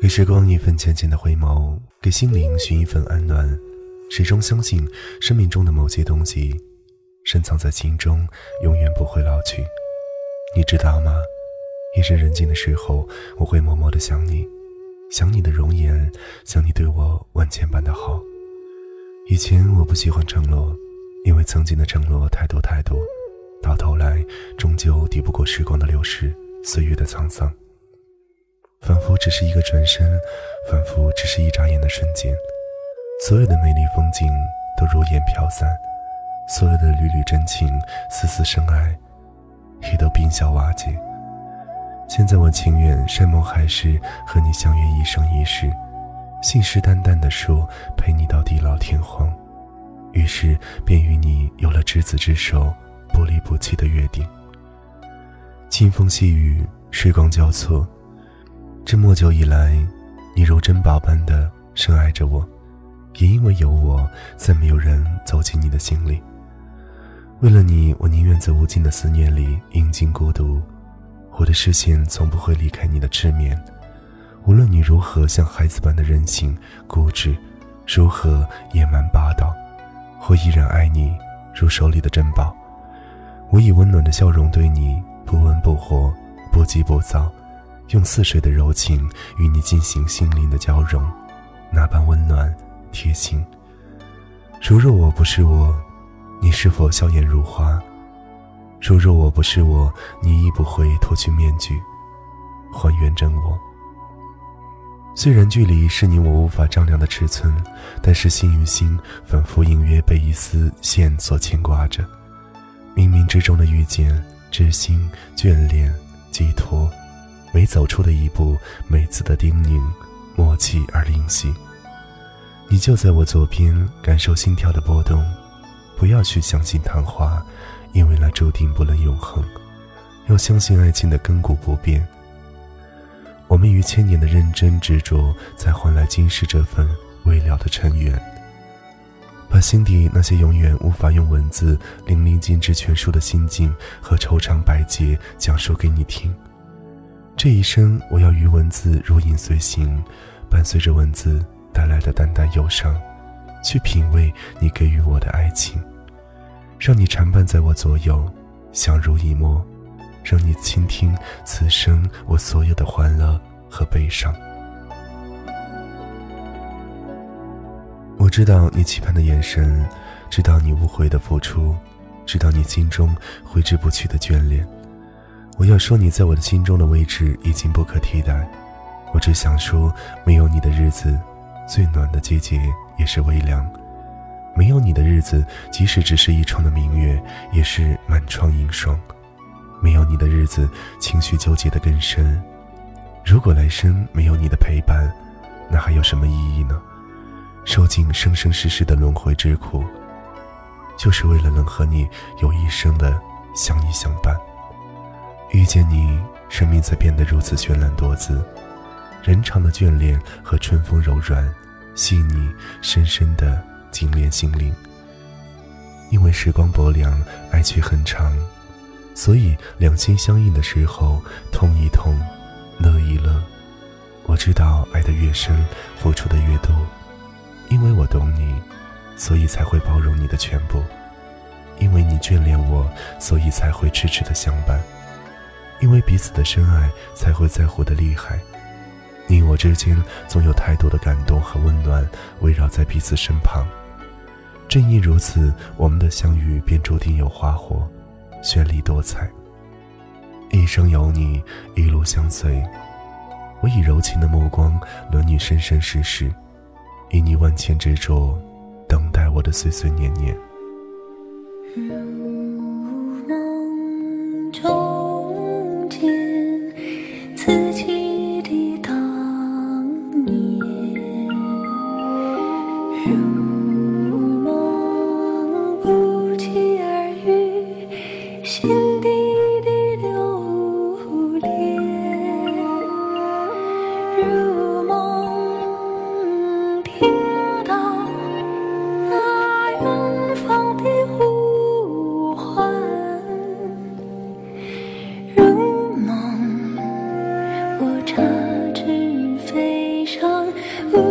给时光一份浅浅的回眸，给心灵寻一份安暖。始终相信，生命中的某些东西，深藏在心中，永远不会老去。你知道吗？夜深人静的时候，我会默默的想你，想你的容颜，想你对我万千般的好。以前我不喜欢承诺，因为曾经的承诺太多太多，到头来终究抵不过时光的流逝，岁月的沧桑。仿佛只是一个转身，仿佛只是一眨眼的瞬间，所有的美丽风景都如烟飘散，所有的缕缕真情、丝丝深爱，也都冰消瓦解。现在我情愿山盟海誓，和你相约一生一世，信誓旦旦地说陪你到地老天荒，于是便与你有了执子之手、不离不弃的约定。清风细雨，时光交错。这么久以来，你如珍宝般的深爱着我，也因为有我，再没有人走进你的心里。为了你，我宁愿在无尽的思念里饮尽孤独，我的视线从不会离开你的痴眠。无论你如何像孩子般的任性固执，如何野蛮霸道，我依然爱你如手里的珍宝。我以温暖的笑容对你，不温不火，不急不躁。用似水的柔情与你进行心灵的交融，那般温暖贴心。如若我不是我，你是否笑颜如花？如若我不是我，你亦不会脱去面具，还原真我。虽然距离是你我无法丈量的尺寸，但是心与心仿佛隐约被一丝线所牵挂着。冥冥之中的遇见、知心、眷恋、寄托。每走出的一步，每次的叮咛，默契而灵犀。你就在我左边，感受心跳的波动。不要去相信昙花，因为那注定不能永恒。要相信爱情的亘古不变。我们于千年的认真执着，才换来今世这份未了的尘缘。把心底那些永远无法用文字淋漓尽致诠述的心境和愁肠百结，讲述给你听。这一生，我要与文字如影随形，伴随着文字带来的淡淡忧伤，去品味你给予我的爱情，让你缠伴在我左右，相濡以沫，让你倾听此生我所有的欢乐和悲伤。我知道你期盼的眼神，知道你无悔的付出，知道你心中挥之不去的眷恋。我要说，你在我的心中的位置已经不可替代。我只想说，没有你的日子，最暖的季节也是微凉；没有你的日子，即使只是一窗的明月，也是满窗银霜；没有你的日子，情绪纠结的更深。如果来生没有你的陪伴，那还有什么意义呢？受尽生生世世的轮回之苦，就是为了能和你有一生的相依相伴。遇见你，生命才变得如此绚烂多姿。人长的眷恋和春风柔软、细腻，深深的紧连心灵。因为时光薄凉，爱却很长，所以两心相印的时候，痛一痛，乐一乐。我知道爱的越深，付出的越多。因为我懂你，所以才会包容你的全部。因为你眷恋我，所以才会痴痴的相伴。因为彼此的深爱，才会在乎的厉害。你我之间总有太多的感动和温暖围绕在彼此身旁。正因如此，我们的相遇便注定有花火，绚丽多彩。一生有你，一路相随。我以柔情的目光，轮你生生世世，以你万千执着，等待我的岁岁年年。如梦中自己的当年，如梦不期而遇，心底的留恋。如不